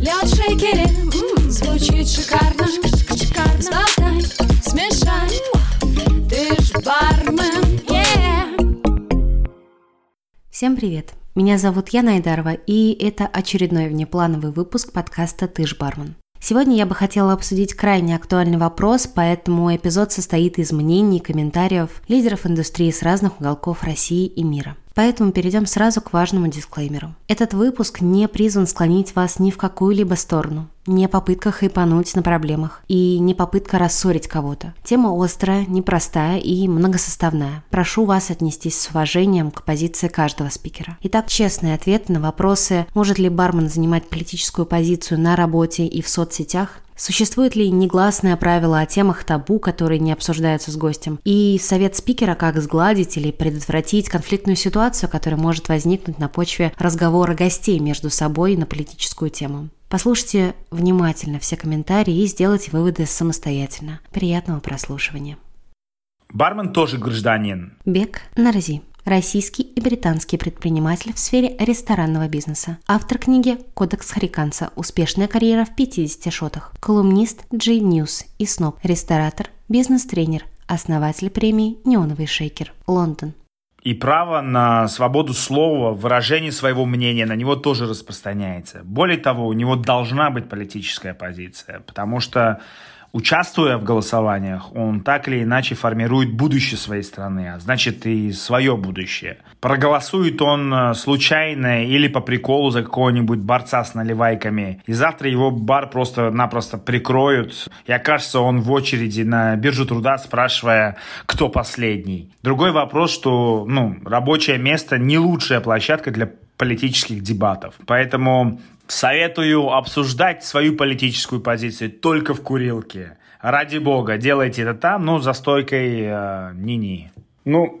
Лед шейкере звучит шикарно Сболтай, смешай Ты ж бармен. Всем привет! Меня зовут Яна Айдарова, и это очередной внеплановый выпуск подкаста «Ты ж бармен». Сегодня я бы хотела обсудить крайне актуальный вопрос, поэтому эпизод состоит из мнений и комментариев лидеров индустрии с разных уголков России и мира. Поэтому перейдем сразу к важному дисклеймеру. Этот выпуск не призван склонить вас ни в какую-либо сторону, не попытка хайпануть на проблемах и не попытка рассорить кого-то. Тема острая, непростая и многосоставная. Прошу вас отнестись с уважением к позиции каждого спикера. Итак, честный ответ на вопросы, может ли бармен занимать политическую позицию на работе и в соцсетях, Существует ли негласное правило о темах табу, которые не обсуждаются с гостем? И совет спикера, как сгладить или предотвратить конфликтную ситуацию, которая может возникнуть на почве разговора гостей между собой на политическую тему. Послушайте внимательно все комментарии и сделайте выводы самостоятельно. Приятного прослушивания. Бармен тоже гражданин. Бек Нарзи. Российский и британский предприниматель в сфере ресторанного бизнеса. Автор книги «Кодекс Хариканца. Успешная карьера в 50 шотах». Колумнист G News и СНОП. Ресторатор, бизнес-тренер, основатель премии «Неоновый шейкер». Лондон. И право на свободу слова, выражение своего мнения на него тоже распространяется. Более того, у него должна быть политическая позиция, потому что участвуя в голосованиях, он так или иначе формирует будущее своей страны, а значит и свое будущее. Проголосует он э, случайно или по приколу за какого-нибудь борца с наливайками, и завтра его бар просто-напросто прикроют, и окажется он в очереди на биржу труда, спрашивая, кто последний. Другой вопрос, что ну, рабочее место не лучшая площадка для политических дебатов. Поэтому Советую обсуждать свою политическую позицию только в курилке. Ради бога, делайте это там, но за стойкой э, ни-ни. Ну,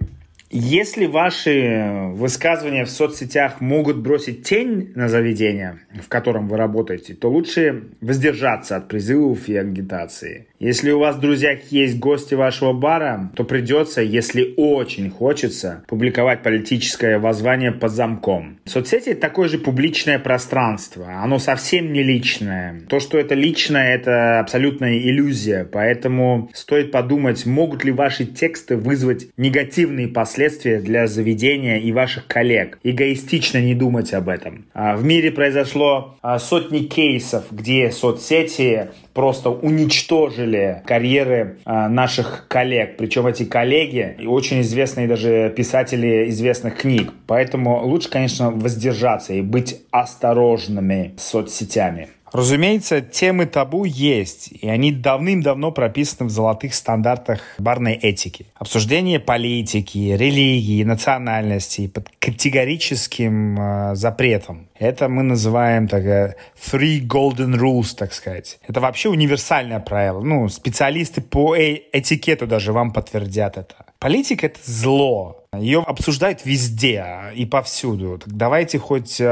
если ваши высказывания в соцсетях могут бросить тень на заведение, в котором вы работаете, то лучше воздержаться от призывов и агитации. Если у вас в друзьях есть гости вашего бара, то придется, если очень хочется, публиковать политическое воззвание под замком. Соцсети – такое же публичное пространство. Оно совсем не личное. То, что это личное, это абсолютная иллюзия. Поэтому стоит подумать, могут ли ваши тексты вызвать негативные последствия для заведения и ваших коллег. Эгоистично не думать об этом. А в мире произошло а, сотни кейсов, где соцсети просто уничтожили карьеры а, наших коллег. Причем эти коллеги очень известные даже писатели известных книг. Поэтому лучше, конечно, воздержаться и быть осторожными с соцсетями. Разумеется, темы табу есть, и они давным-давно прописаны в золотых стандартах барной этики. Обсуждение политики, религии, национальности под категорическим э, запретом. Это мы называем так, three golden rules, так сказать. Это вообще универсальное правило. Ну, специалисты по э этикету даже вам подтвердят это. Политика — это зло. Ее обсуждают везде и повсюду. Так давайте хоть э,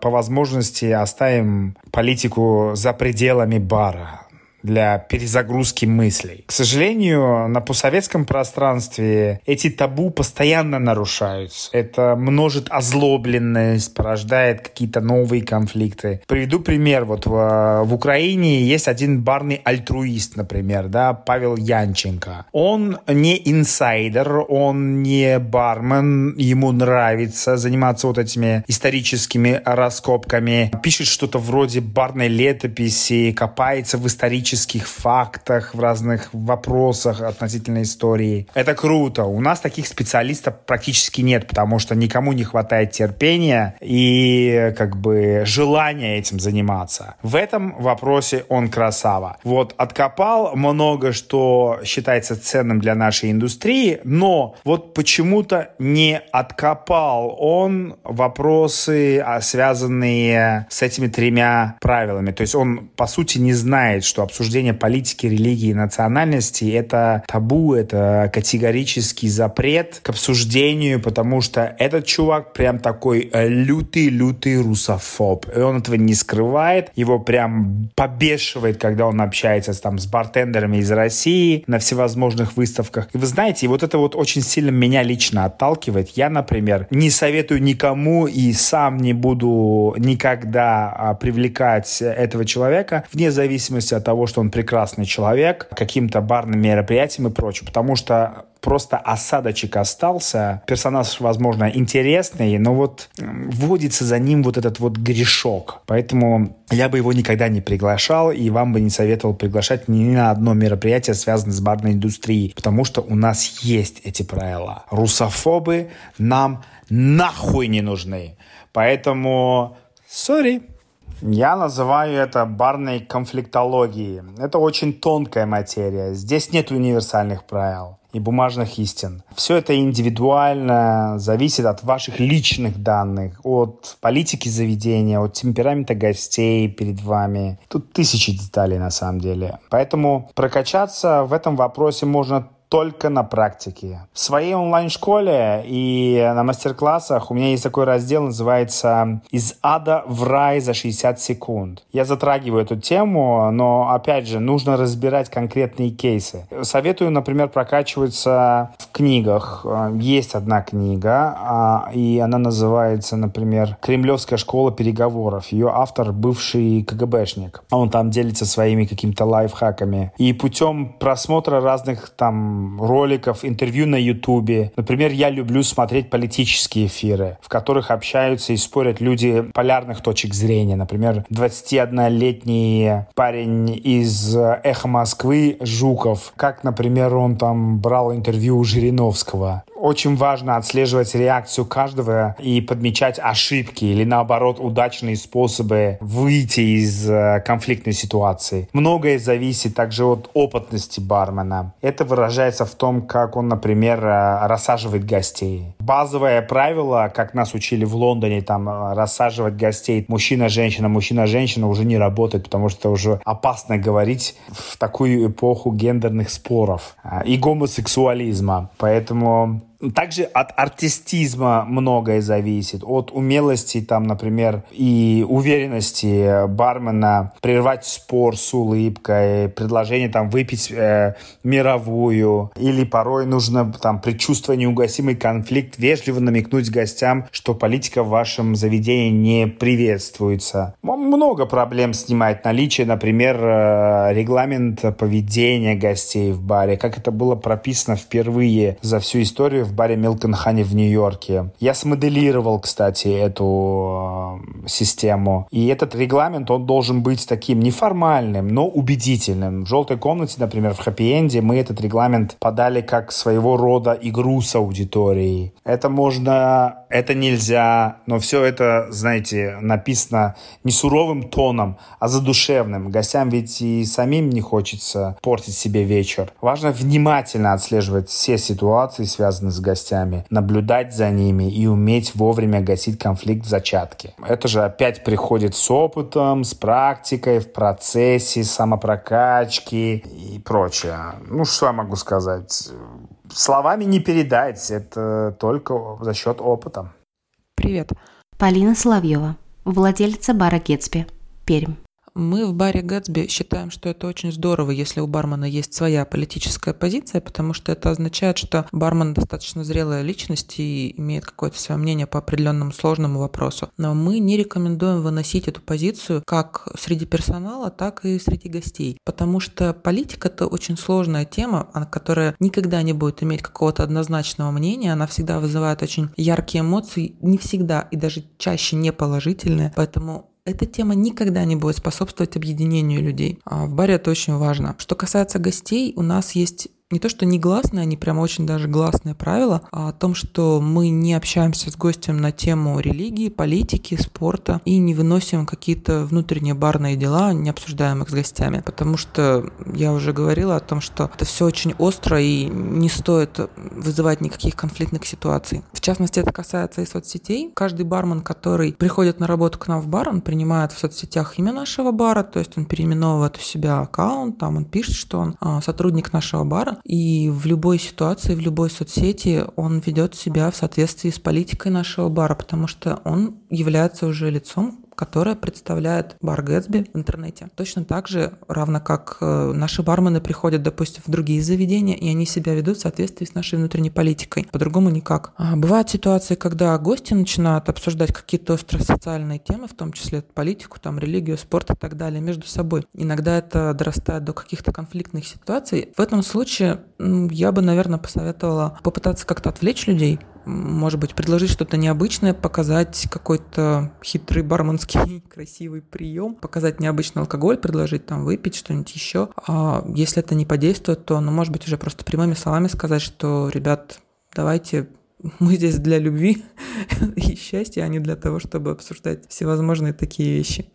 по возможности оставим политику за пределами бара для перезагрузки мыслей. К сожалению, на постсоветском пространстве эти табу постоянно нарушаются. Это множит озлобленность, порождает какие-то новые конфликты. Приведу пример. Вот в, в Украине есть один барный альтруист, например, да, Павел Янченко. Он не инсайдер, он не бармен, ему нравится заниматься вот этими историческими раскопками. Пишет что-то вроде барной летописи, копается в исторических исторических фактах, в разных вопросах относительно истории. Это круто. У нас таких специалистов практически нет, потому что никому не хватает терпения и как бы желания этим заниматься. В этом вопросе он красава. Вот откопал много, что считается ценным для нашей индустрии, но вот почему-то не откопал он вопросы, а, связанные с этими тремя правилами. То есть он, по сути, не знает, что обсуждать обсуждение политики, религии, национальности – это табу, это категорический запрет к обсуждению, потому что этот чувак прям такой лютый-лютый русофоб. И он этого не скрывает, его прям побешивает, когда он общается там, с бартендерами из России на всевозможных выставках. И вы знаете, вот это вот очень сильно меня лично отталкивает. Я, например, не советую никому и сам не буду никогда а, привлекать этого человека, вне зависимости от того, что он прекрасный человек, каким-то барным мероприятием и прочее. Потому что просто осадочек остался. Персонаж, возможно, интересный, но вот вводится за ним вот этот вот грешок. Поэтому я бы его никогда не приглашал, и вам бы не советовал приглашать ни на одно мероприятие, связанное с барной индустрией, потому что у нас есть эти правила. Русофобы нам нахуй не нужны. Поэтому, сори. Я называю это барной конфликтологией. Это очень тонкая материя. Здесь нет универсальных правил и бумажных истин. Все это индивидуально, зависит от ваших личных данных, от политики заведения, от темперамента гостей перед вами. Тут тысячи деталей на самом деле. Поэтому прокачаться в этом вопросе можно только на практике. В своей онлайн-школе и на мастер-классах у меня есть такой раздел, называется «Из ада в рай за 60 секунд». Я затрагиваю эту тему, но, опять же, нужно разбирать конкретные кейсы. Советую, например, прокачиваться в книгах. Есть одна книга, а, и она называется, например, «Кремлевская школа переговоров». Ее автор – бывший КГБшник. Он там делится своими какими-то лайфхаками. И путем просмотра разных там роликов, интервью на Ютубе. Например, я люблю смотреть политические эфиры, в которых общаются и спорят люди полярных точек зрения. Например, 21-летний парень из «Эхо Москвы» Жуков. Как, например, он там брал интервью у Жириновского очень важно отслеживать реакцию каждого и подмечать ошибки или, наоборот, удачные способы выйти из э, конфликтной ситуации. Многое зависит также от опытности бармена. Это выражается в том, как он, например, э, рассаживает гостей. Базовое правило, как нас учили в Лондоне, там, э, рассаживать гостей мужчина-женщина, мужчина-женщина уже не работает, потому что уже опасно говорить в такую эпоху гендерных споров и гомосексуализма. Поэтому также от артистизма многое зависит, от умелости, там, например, и уверенности бармена прервать спор с улыбкой, предложение там выпить э, мировую, или порой нужно там предчувствуя неугасимый конфликт вежливо намекнуть гостям, что политика в вашем заведении не приветствуется. Много проблем снимает наличие, например, э, регламент поведения гостей в баре, как это было прописано впервые за всю историю в баре Honey в Нью-Йорке. Я смоделировал, кстати, эту э, систему. И этот регламент, он должен быть таким неформальным, но убедительным. В «Желтой комнате», например, в «Хэппи-энде» мы этот регламент подали как своего рода игру с аудиторией. Это можно, это нельзя, но все это, знаете, написано не суровым тоном, а задушевным. Гостям ведь и самим не хочется портить себе вечер. Важно внимательно отслеживать все ситуации, связанные с гостями, наблюдать за ними и уметь вовремя гасить конфликт в зачатке. Это же опять приходит с опытом, с практикой, в процессе самопрокачки и прочее. Ну, что я могу сказать? Словами не передать, это только за счет опыта. Привет. Полина Соловьева, владельца бара Гетсби, Пермь. Мы в баре Гэтсби считаем, что это очень здорово, если у бармена есть своя политическая позиция, потому что это означает, что бармен достаточно зрелая личность и имеет какое-то свое мнение по определенному сложному вопросу. Но мы не рекомендуем выносить эту позицию как среди персонала, так и среди гостей, потому что политика — это очень сложная тема, которая никогда не будет иметь какого-то однозначного мнения, она всегда вызывает очень яркие эмоции, не всегда и даже чаще не положительные, поэтому эта тема никогда не будет способствовать объединению людей. А в баре это очень важно. Что касается гостей, у нас есть не то что негласное, они прямо очень даже гласное правило а о том, что мы не общаемся с гостем на тему религии, политики, спорта и не выносим какие-то внутренние барные дела, не обсуждаем их с гостями. Потому что я уже говорила о том, что это все очень остро и не стоит вызывать никаких конфликтных ситуаций. В частности, это касается и соцсетей. Каждый бармен, который приходит на работу к нам в бар, он принимает в соцсетях имя нашего бара, то есть он переименовывает у себя аккаунт, там он пишет, что он а, сотрудник нашего бара, и в любой ситуации, в любой соцсети он ведет себя в соответствии с политикой нашего бара, потому что он является уже лицом которая представляет бар Гэтсби в интернете. Точно так же, равно как э, наши бармены приходят, допустим, в другие заведения, и они себя ведут в соответствии с нашей внутренней политикой. По-другому никак. А бывают ситуации, когда гости начинают обсуждать какие-то острые социальные темы, в том числе политику, там, религию, спорт и так далее, между собой. Иногда это дорастает до каких-то конфликтных ситуаций. В этом случае я бы, наверное, посоветовала попытаться как-то отвлечь людей, может быть, предложить что-то необычное, показать какой-то хитрый барменский красивый прием, показать необычный алкоголь, предложить там выпить что-нибудь еще. А если это не подействует, то, ну, может быть, уже просто прямыми словами сказать, что, ребят, давайте мы здесь для любви и счастья, а не для того, чтобы обсуждать всевозможные такие вещи.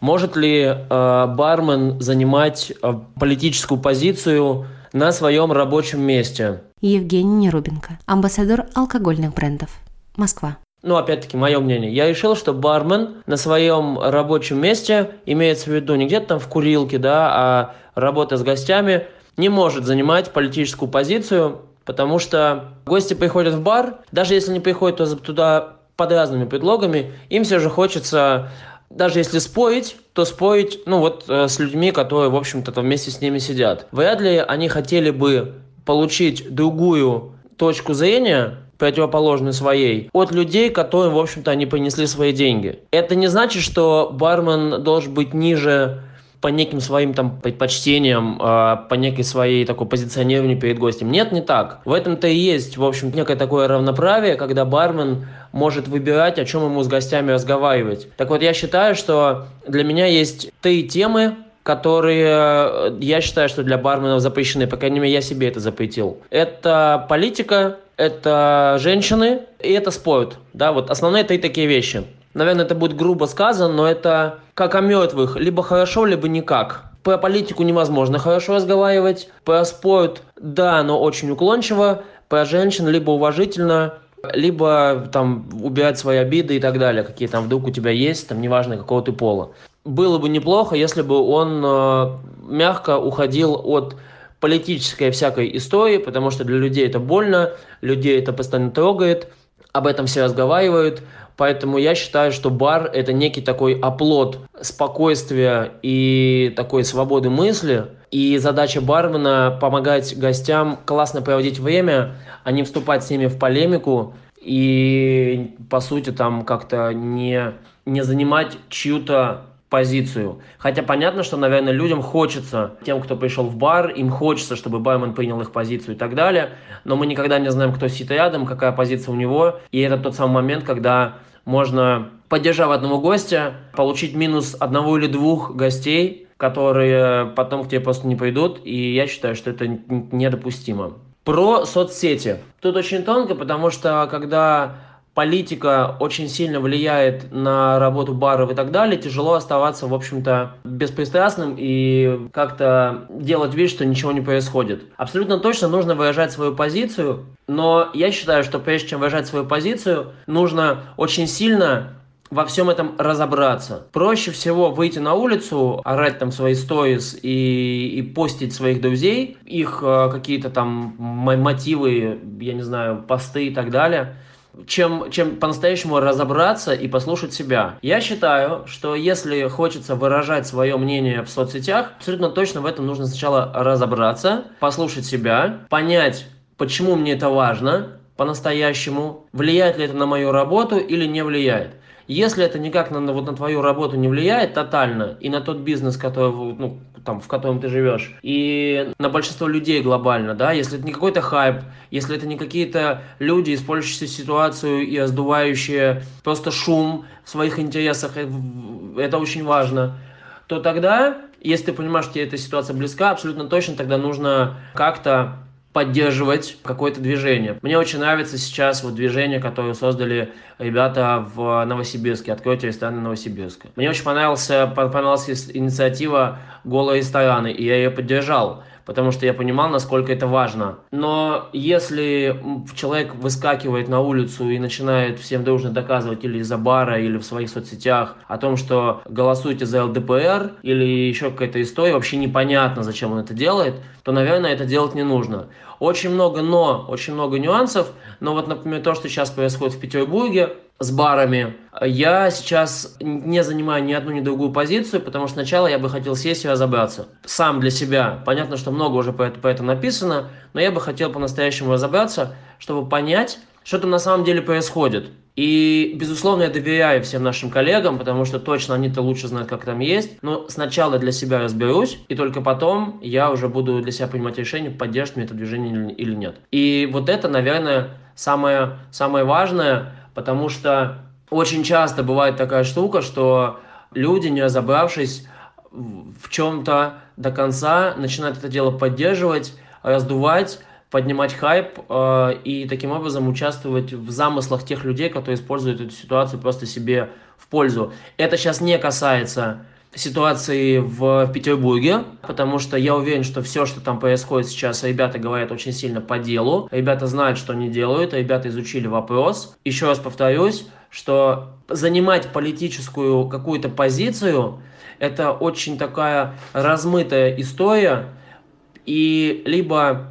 Может ли э, бармен занимать э, политическую позицию на своем рабочем месте? Евгений Нерубенко, амбассадор алкогольных брендов. Москва. Ну, опять-таки, мое мнение. Я решил, что бармен на своем рабочем месте, имеется в виду не где-то там в курилке, да, а работа с гостями, не может занимать политическую позицию, потому что гости приходят в бар, даже если не приходят то туда под разными предлогами, им все же хочется, даже если спорить, то спорить, ну вот, э, с людьми, которые, в общем-то, вместе с ними сидят. Вряд ли они хотели бы получить другую точку зрения, противоположную своей, от людей, которым, в общем-то, они принесли свои деньги. Это не значит, что бармен должен быть ниже по неким своим там предпочтениям, а, по некой своей такой позиционированию перед гостем. Нет, не так. В этом-то и есть, в общем, некое такое равноправие, когда бармен может выбирать, о чем ему с гостями разговаривать. Так вот, я считаю, что для меня есть три темы, которые э, я считаю, что для барменов запрещены. По крайней мере, я себе это запретил. Это политика, это женщины и это спорт. Да, вот основные три такие вещи. Наверное, это будет грубо сказано, но это как о мертвых. Либо хорошо, либо никак. Про политику невозможно хорошо разговаривать. Про спорт, да, но очень уклончиво. Про женщин либо уважительно, либо там убирать свои обиды и так далее, какие там вдруг у тебя есть, там неважно какого ты пола было бы неплохо, если бы он э, мягко уходил от политической всякой истории, потому что для людей это больно, людей это постоянно трогает, об этом все разговаривают, поэтому я считаю, что бар – это некий такой оплот спокойствия и такой свободы мысли, и задача бармена – помогать гостям классно проводить время, а не вступать с ними в полемику и, по сути, там как-то не, не занимать чью-то позицию. Хотя понятно, что, наверное, людям хочется, тем, кто пришел в бар, им хочется, чтобы бармен принял их позицию и так далее, но мы никогда не знаем, кто сидит рядом, какая позиция у него, и это тот самый момент, когда можно, поддержав одного гостя, получить минус одного или двух гостей, которые потом к тебе просто не пойдут, и я считаю, что это недопустимо. Про соцсети. Тут очень тонко, потому что когда политика очень сильно влияет на работу баров и так далее, тяжело оставаться, в общем-то, беспристрастным и как-то делать вид, что ничего не происходит. Абсолютно точно нужно выражать свою позицию, но я считаю, что прежде чем выражать свою позицию, нужно очень сильно во всем этом разобраться. Проще всего выйти на улицу, орать там свои сторис и, и постить своих друзей, их э, какие-то там мотивы, я не знаю, посты и так далее – чем, чем по-настоящему разобраться и послушать себя. Я считаю, что если хочется выражать свое мнение в соцсетях, абсолютно точно в этом нужно сначала разобраться, послушать себя, понять, почему мне это важно по-настоящему, влияет ли это на мою работу или не влияет. Если это никак на, вот, на твою работу не влияет тотально и на тот бизнес, который, ну, там, в котором ты живешь, и на большинство людей глобально, да, если это не какой-то хайп, если это не какие-то люди, использующие ситуацию и раздувающие просто шум в своих интересах, э, это очень важно, то тогда Если ты понимаешь, что тебе эта ситуация близка, абсолютно точно тогда нужно как-то поддерживать какое-то движение. Мне очень нравится сейчас вот движение, которое создали ребята в Новосибирске, «Откройте рестораны Новосибирска». Мне очень понравился, понравилась инициатива «Голые рестораны», и я ее поддержал потому что я понимал, насколько это важно. Но если человек выскакивает на улицу и начинает всем дружно доказывать или из-за бара, или в своих соцсетях о том, что голосуйте за ЛДПР, или еще какая-то история, вообще непонятно, зачем он это делает, то, наверное, это делать не нужно. Очень много но, очень много нюансов, но вот, например, то, что сейчас происходит в Петербурге, с барами. Я сейчас не занимаю ни одну, ни другую позицию, потому что сначала я бы хотел сесть и разобраться. Сам для себя. Понятно, что много уже по, этому написано, но я бы хотел по-настоящему разобраться, чтобы понять, что там на самом деле происходит. И, безусловно, я доверяю всем нашим коллегам, потому что точно они-то лучше знают, как там есть. Но сначала для себя разберусь, и только потом я уже буду для себя принимать решение, поддержит мне это движение или нет. И вот это, наверное, самое, самое важное – потому что очень часто бывает такая штука, что люди, не разобравшись в чем-то до конца, начинают это дело поддерживать, раздувать, поднимать хайп э, и таким образом участвовать в замыслах тех людей, которые используют эту ситуацию просто себе в пользу. Это сейчас не касается ситуации в Петербурге, потому что я уверен, что все, что там происходит сейчас, ребята говорят очень сильно по делу, ребята знают, что они делают, ребята изучили вопрос. Еще раз повторюсь, что занимать политическую какую-то позицию – это очень такая размытая история, и либо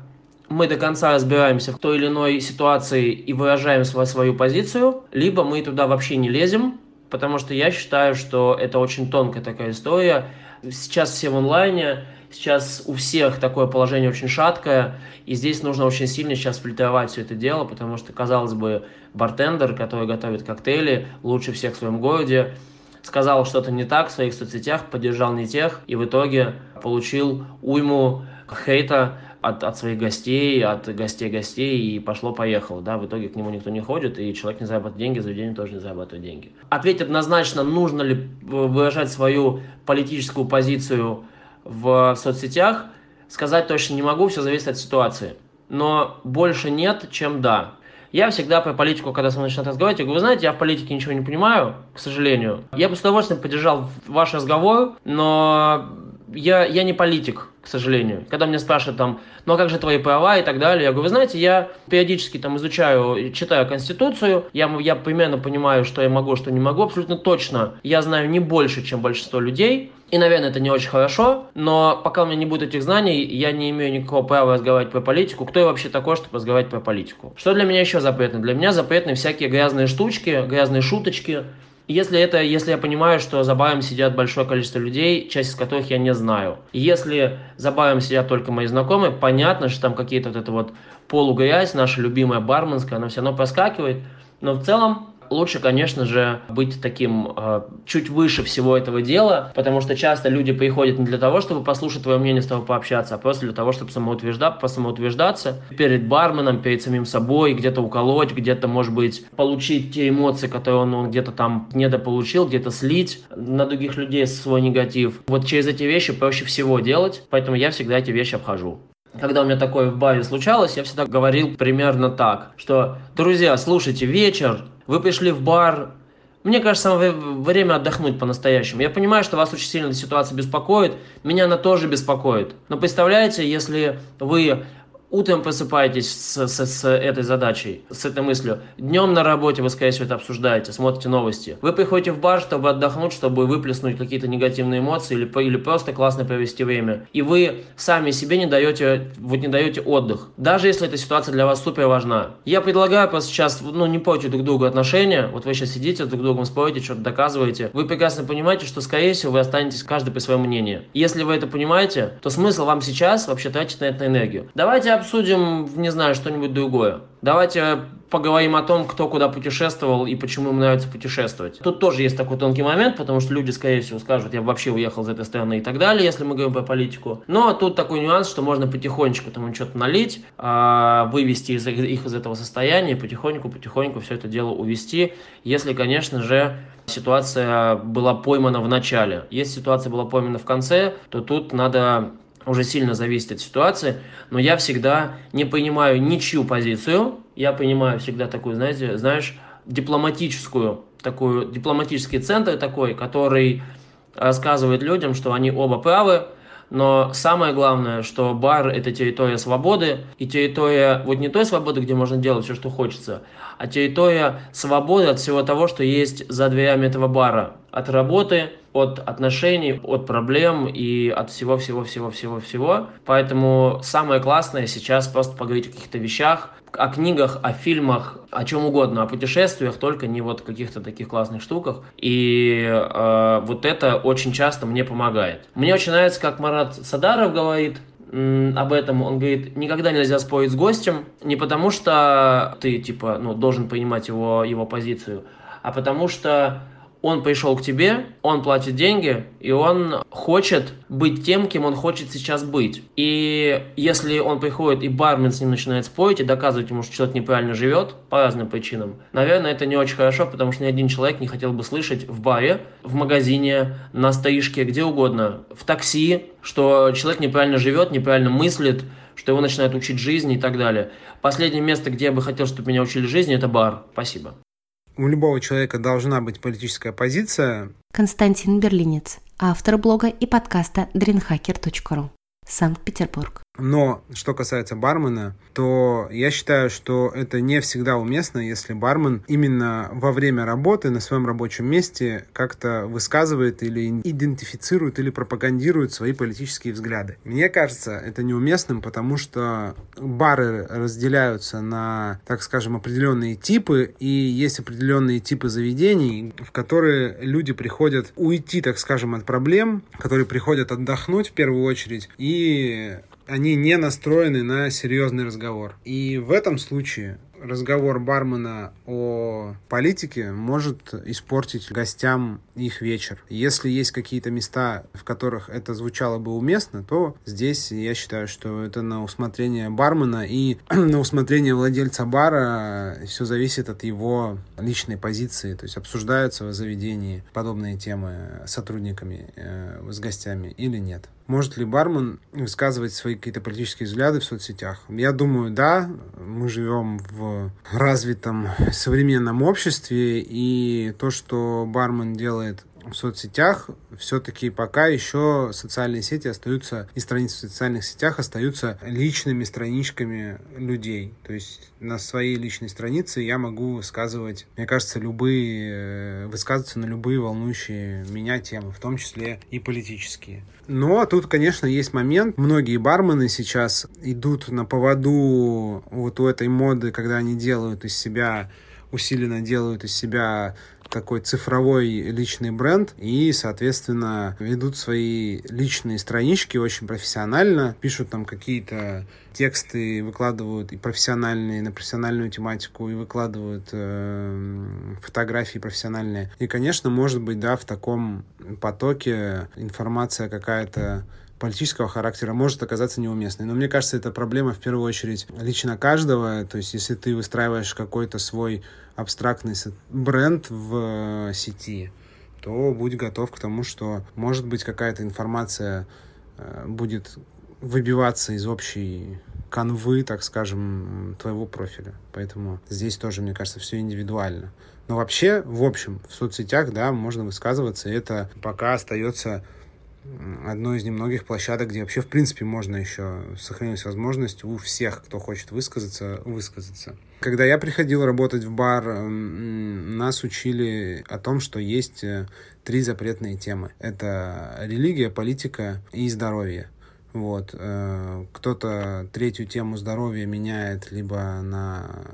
мы до конца разбираемся в той или иной ситуации и выражаем свою, свою позицию, либо мы туда вообще не лезем, потому что я считаю, что это очень тонкая такая история. Сейчас все в онлайне, сейчас у всех такое положение очень шаткое, и здесь нужно очень сильно сейчас фильтровать все это дело, потому что, казалось бы, бартендер, который готовит коктейли, лучше всех в своем городе, сказал что-то не так в своих соцсетях, поддержал не тех, и в итоге получил уйму хейта от, от своих гостей, от гостей гостей, и пошло-поехало, да, в итоге к нему никто не ходит, и человек не зарабатывает деньги, заведение тоже не зарабатывает деньги. Ответить однозначно, нужно ли выражать свою политическую позицию в соцсетях, сказать точно не могу, все зависит от ситуации. Но больше нет, чем да. Я всегда про политику, когда со мной начинают разговаривать, я говорю, вы знаете, я в политике ничего не понимаю, к сожалению. Я бы с удовольствием поддержал ваш разговор, но я, я не политик, к сожалению. Когда меня спрашивают там, ну а как же твои права и так далее, я говорю, вы знаете, я периодически там изучаю, читаю Конституцию, я, я примерно понимаю, что я могу, что не могу, абсолютно точно. Я знаю не больше, чем большинство людей, и, наверное, это не очень хорошо, но пока у меня не будет этих знаний, я не имею никакого права разговаривать про политику. Кто я вообще такой, чтобы разговаривать про политику? Что для меня еще запретно? Для меня запретны всякие грязные штучки, грязные шуточки, если это, если я понимаю, что за баром сидят большое количество людей, часть из которых я не знаю. Если за баром сидят только мои знакомые, понятно, что там какие-то вот это вот полугрязь, наша любимая барменская, она все равно проскакивает. Но в целом лучше, конечно же, быть таким э, чуть выше всего этого дела, потому что часто люди приходят не для того, чтобы послушать твое мнение, с тобой пообщаться, а просто для того, чтобы самоутвержда, самоутверждаться перед барменом, перед самим собой, где-то уколоть, где-то, может быть, получить те эмоции, которые он, он где-то там недополучил, где-то слить на других людей свой негатив. Вот через эти вещи проще всего делать, поэтому я всегда эти вещи обхожу. Когда у меня такое в баре случалось, я всегда говорил примерно так, что, друзья, слушайте, вечер, вы пришли в бар, мне кажется, время отдохнуть по-настоящему. Я понимаю, что вас очень сильно эта ситуация беспокоит, меня она тоже беспокоит. Но представляете, если вы Утром просыпаетесь с, с, с этой задачей, с этой мыслью. Днем на работе вы, скорее всего, это обсуждаете, смотрите новости. Вы приходите в бар, чтобы отдохнуть, чтобы выплеснуть какие-то негативные эмоции или, или просто классно провести время. И вы сами себе не даете, вот не даете отдых. Даже если эта ситуация для вас супер важна. Я предлагаю просто сейчас, ну, не портить друг другу отношения. Вот вы сейчас сидите, друг другом спорите, что-то доказываете. Вы прекрасно понимаете, что, скорее всего, вы останетесь каждый при своем мнении. Если вы это понимаете, то смысл вам сейчас вообще тратить на это энергию. Давайте обсудим, не знаю, что-нибудь другое. Давайте поговорим о том, кто куда путешествовал и почему им нравится путешествовать. Тут тоже есть такой тонкий момент, потому что люди, скорее всего, скажут, я вообще уехал из этой страны и так далее, если мы говорим про политику. Но тут такой нюанс, что можно потихонечку там что-то налить, а, вывести их из этого состояния, потихоньку-потихоньку все это дело увести, если, конечно же, ситуация была поймана в начале. Если ситуация была поймана в конце, то тут надо уже сильно зависит от ситуации, но я всегда не понимаю ничью позицию, я понимаю всегда такую, знаете, знаешь, дипломатическую, такую, дипломатический центр такой, который рассказывает людям, что они оба правы, но самое главное, что бар – это территория свободы, и территория вот не той свободы, где можно делать все, что хочется, а территория свободы от всего того, что есть за дверями этого бара. От работы, от отношений, от проблем и от всего-всего-всего-всего-всего. Поэтому самое классное сейчас просто поговорить о каких-то вещах, о книгах, о фильмах, о чем угодно, о путешествиях, только не вот каких-то таких классных штуках. И э, вот это очень часто мне помогает. Мне очень нравится, как Марат Садаров говорит, об этом, он говорит, никогда нельзя спорить с гостем, не потому что ты, типа, ну, должен понимать его, его позицию, а потому что он пришел к тебе, он платит деньги, и он хочет быть тем, кем он хочет сейчас быть. И если он приходит, и бармен с ним начинает спорить и доказывать ему, что человек неправильно живет, по разным причинам, наверное, это не очень хорошо, потому что ни один человек не хотел бы слышать в баре, в магазине, на стоишке, где угодно, в такси, что человек неправильно живет, неправильно мыслит, что его начинают учить жизни и так далее. Последнее место, где я бы хотел, чтобы меня учили жизни, это бар. Спасибо у любого человека должна быть политическая позиция. Константин Берлинец, автор блога и подкаста dreamhacker.ru, Санкт-Петербург. Но что касается бармена, то я считаю, что это не всегда уместно, если бармен именно во время работы на своем рабочем месте как-то высказывает или идентифицирует или пропагандирует свои политические взгляды. Мне кажется, это неуместным, потому что бары разделяются на, так скажем, определенные типы, и есть определенные типы заведений, в которые люди приходят уйти, так скажем, от проблем, которые приходят отдохнуть в первую очередь и они не настроены на серьезный разговор. И в этом случае разговор бармена о политике может испортить гостям их вечер. Если есть какие-то места, в которых это звучало бы уместно, то здесь я считаю, что это на усмотрение бармена и на усмотрение владельца бара все зависит от его личной позиции. То есть обсуждаются в заведении подобные темы с сотрудниками, э, с гостями или нет. Может ли бармен высказывать свои какие-то политические взгляды в соцсетях? Я думаю, да. Мы живем в развитом современном обществе, и то, что бармен делает в соцсетях, все-таки пока еще социальные сети остаются, и страницы в социальных сетях остаются личными страничками людей. То есть на своей личной странице я могу высказывать, мне кажется, любые, э, высказываться на любые волнующие меня темы, в том числе и политические. Но тут, конечно, есть момент. Многие бармены сейчас идут на поводу вот у этой моды, когда они делают из себя усиленно делают из себя такой цифровой личный бренд и, соответственно, ведут свои личные странички очень профессионально, пишут там какие-то тексты, выкладывают и профессиональные на профессиональную тематику, и выкладывают э, фотографии профессиональные. И, конечно, может быть, да, в таком потоке информация какая-то политического характера может оказаться неуместной. Но мне кажется, это проблема в первую очередь лично каждого. То есть, если ты выстраиваешь какой-то свой абстрактный бренд в э, сети, то будь готов к тому, что может быть какая-то информация э, будет выбиваться из общей канвы, так скажем, твоего профиля. Поэтому здесь тоже, мне кажется, все индивидуально. Но вообще, в общем, в соцсетях, да, можно высказываться, и это пока остается одной из немногих площадок, где вообще, в принципе, можно еще сохранить возможность у всех, кто хочет высказаться, высказаться. Когда я приходил работать в бар, нас учили о том, что есть э, три запретные темы. Это религия, политика и здоровье. Вот. Э, кто-то третью тему здоровья меняет либо на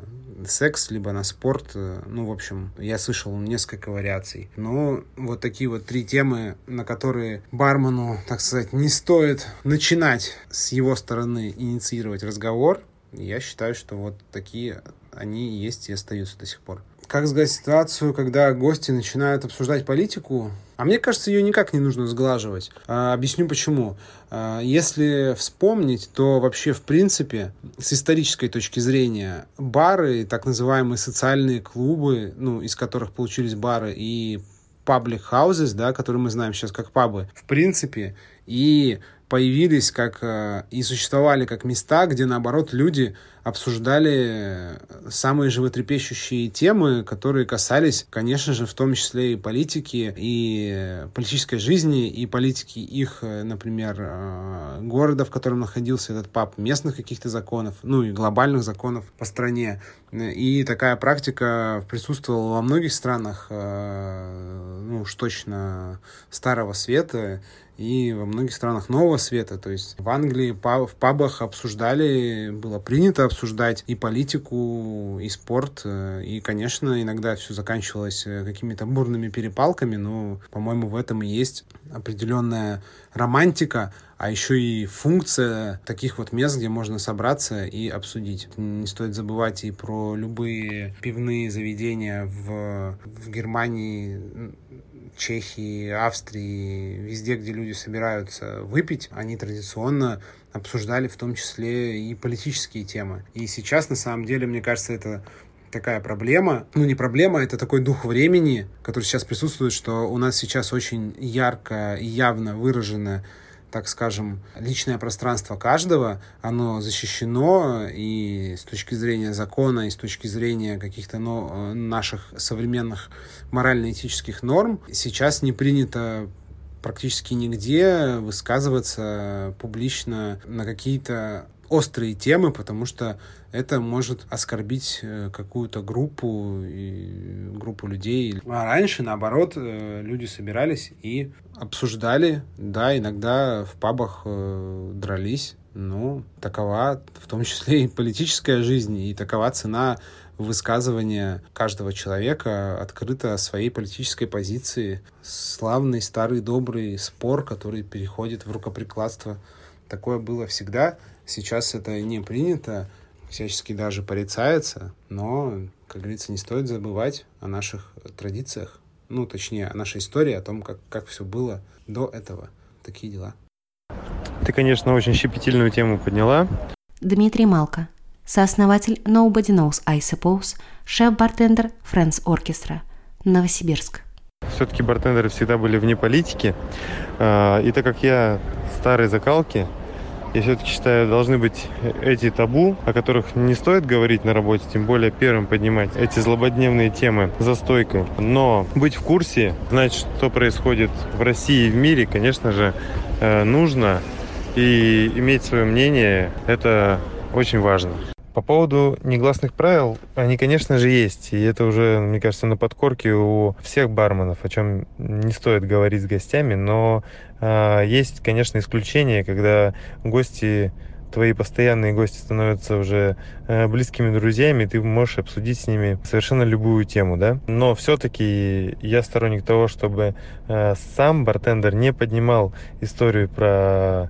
секс, либо на спорт. Э, ну, в общем, я слышал несколько вариаций. Но вот такие вот три темы, на которые бармену, так сказать, не стоит начинать с его стороны инициировать разговор, я считаю, что вот такие они есть и остаются до сих пор. Как сгладить ситуацию, когда гости начинают обсуждать политику? А мне кажется, ее никак не нужно сглаживать. А, объясню почему. А, если вспомнить, то вообще, в принципе, с исторической точки зрения, бары, так называемые социальные клубы, ну, из которых получились бары, и public houses, да, которые мы знаем сейчас как пабы, в принципе, и появились как э, и существовали как места, где наоборот люди обсуждали самые животрепещущие темы, которые касались, конечно же, в том числе и политики, и политической жизни, и политики их, например, э, города, в котором находился этот паб, местных каких-то законов, ну и глобальных законов по стране. И такая практика присутствовала во многих странах, э, ну уж точно Старого Света, и во многих странах Нового Света. То есть в Англии в пабах обсуждали, было принято обсуждать и политику, и спорт. Э, и, конечно, иногда все заканчивалось э, какими-то бурными перепалками, но, по-моему, в этом и есть определенная романтика, а еще и функция таких вот мест, где можно собраться и обсудить. Не стоит забывать и про любые пивные заведения в, в Германии, Чехии, Австрии, везде, где люди собираются выпить, они традиционно обсуждали в том числе и политические темы. И сейчас, на самом деле, мне кажется, это такая проблема. Ну, не проблема, это такой дух времени, который сейчас присутствует, что у нас сейчас очень ярко и явно выражено так скажем, личное пространство каждого, оно защищено и с точки зрения закона, и с точки зрения каких-то ну, наших современных морально-этических норм. Сейчас не принято практически нигде высказываться публично на какие-то острые темы, потому что это может оскорбить э, какую-то группу, группу людей. А раньше, наоборот, э, люди собирались и обсуждали, да, иногда в пабах э, дрались. Ну, такова в том числе и политическая жизнь, и такова цена высказывания каждого человека открыто о своей политической позиции. Славный, старый, добрый спор, который переходит в рукоприкладство. Такое было всегда. Сейчас это не принято, всячески даже порицается, но, как говорится, не стоит забывать о наших традициях, ну, точнее, о нашей истории, о том, как, как все было до этого. Такие дела. Ты, конечно, очень щепетильную тему подняла. Дмитрий Малко, сооснователь Nobody Knows I Suppose, шеф-бартендер Friends Orchestra, Новосибирск. Все-таки бартендеры всегда были вне политики. А, и так как я старой закалки, я все-таки считаю, должны быть эти табу, о которых не стоит говорить на работе, тем более первым поднимать эти злободневные темы за стойкой. Но быть в курсе, знать, что происходит в России и в мире, конечно же, э, нужно. И иметь свое мнение – это очень важно. По поводу негласных правил, они, конечно же, есть. И это уже, мне кажется, на подкорке у всех барменов, о чем не стоит говорить с гостями. Но э, есть, конечно, исключения, когда гости твои постоянные гости становятся уже э, близкими друзьями, ты можешь обсудить с ними совершенно любую тему, да. Но все-таки я сторонник того, чтобы э, сам бартендер не поднимал историю про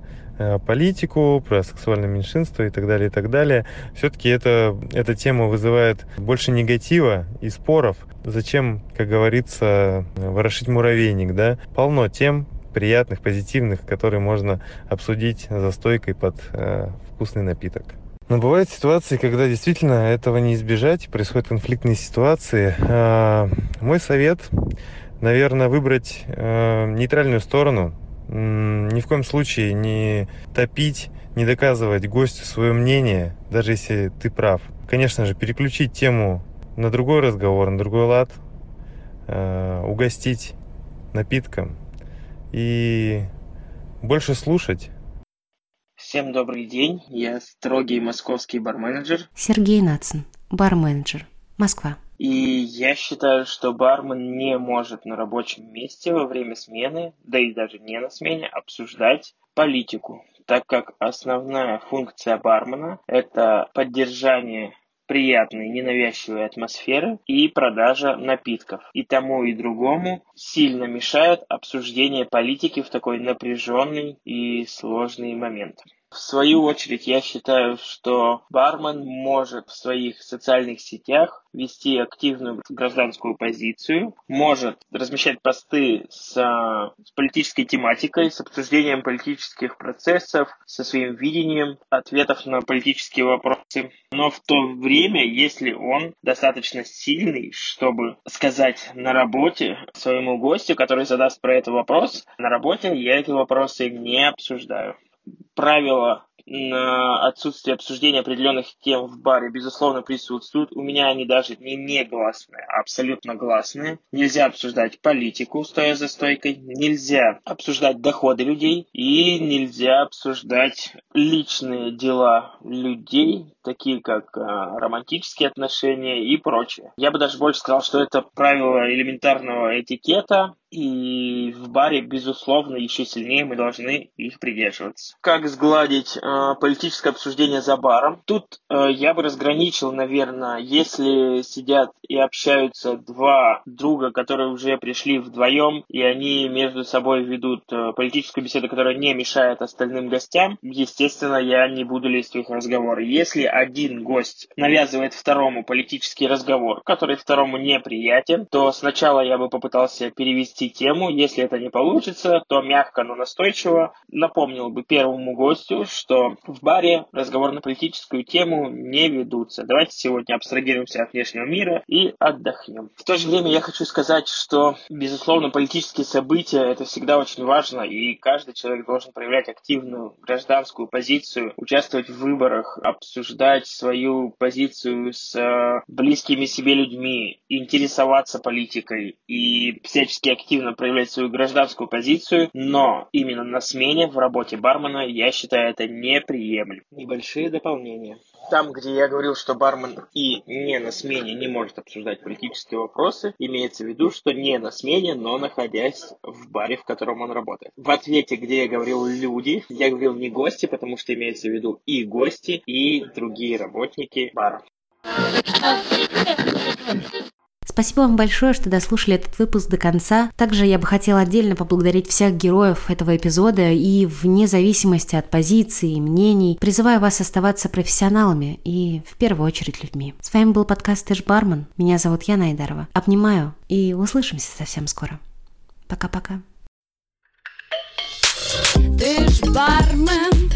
политику, про сексуальное меньшинство и так далее, и так далее. Все-таки это, эта тема вызывает больше негатива и споров. Зачем, как говорится, ворошить муравейник, да? Полно тем приятных, позитивных, которые можно обсудить за стойкой под э, вкусный напиток. Но бывают ситуации, когда действительно этого не избежать, происходят конфликтные ситуации. Э, мой совет, наверное, выбрать э, нейтральную сторону, ни в коем случае не топить, не доказывать гостю свое мнение, даже если ты прав. Конечно же, переключить тему на другой разговор, на другой лад, э, угостить напитком и больше слушать. Всем добрый день, я строгий московский барменеджер. Сергей Нацин, барменеджер, Москва. И я считаю, что бармен не может на рабочем месте во время смены, да и даже не на смене, обсуждать политику. так как основная функция бармена – это поддержание приятной, ненавязчивой атмосферы и продажа напитков. И тому и другому сильно мешает обсуждение политики в такой напряженный и сложный момент. В свою очередь, я считаю, что бармен может в своих социальных сетях вести активную гражданскую позицию, может размещать посты с, с политической тематикой, с обсуждением политических процессов, со своим видением ответов на политические вопросы. Но в то время, если он достаточно сильный, чтобы сказать на работе своему гостю, который задаст про это вопрос, на работе я эти вопросы не обсуждаю правила на отсутствие обсуждения определенных тем в баре, безусловно, присутствуют. У меня они даже не негласные, а абсолютно гласные. Нельзя обсуждать политику, стоя за стойкой. Нельзя обсуждать доходы людей. И нельзя обсуждать личные дела людей, такие как а, романтические отношения и прочее. Я бы даже больше сказал, что это правило элементарного этикета, и в баре, безусловно, еще сильнее мы должны их придерживаться. Как сгладить э, политическое обсуждение за баром? Тут э, я бы разграничил, наверное, если сидят и общаются два друга, которые уже пришли вдвоем, и они между собой ведут э, политическую беседу, которая не мешает остальным гостям, естественно, я не буду лезть в их разговоры. Если один гость навязывает второму политический разговор, который второму неприятен, то сначала я бы попытался перевести перевести тему. Если это не получится, то мягко, но настойчиво напомнил бы первому гостю, что в баре разговор на политическую тему не ведутся. Давайте сегодня абстрагируемся от внешнего мира и отдохнем. В то же время я хочу сказать, что, безусловно, политические события – это всегда очень важно, и каждый человек должен проявлять активную гражданскую позицию, участвовать в выборах, обсуждать свою позицию с э, близкими себе людьми, интересоваться политикой и всячески активно проявлять свою гражданскую позицию, но именно на смене в работе бармена я считаю это неприемлемо. Небольшие дополнения. Там, где я говорил, что бармен и не на смене не может обсуждать политические вопросы, имеется в виду, что не на смене, но находясь в баре, в котором он работает. В ответе, где я говорил люди, я говорил не гости, потому что имеется в виду и гости, и другие работники бара. Спасибо вам большое, что дослушали этот выпуск до конца. Также я бы хотела отдельно поблагодарить всех героев этого эпизода и вне зависимости от позиций и мнений призываю вас оставаться профессионалами и в первую очередь людьми. С вами был подкаст «Ты бармен». Меня зовут Яна Айдарова. Обнимаю и услышимся совсем скоро. Пока-пока. Ты ж бармен,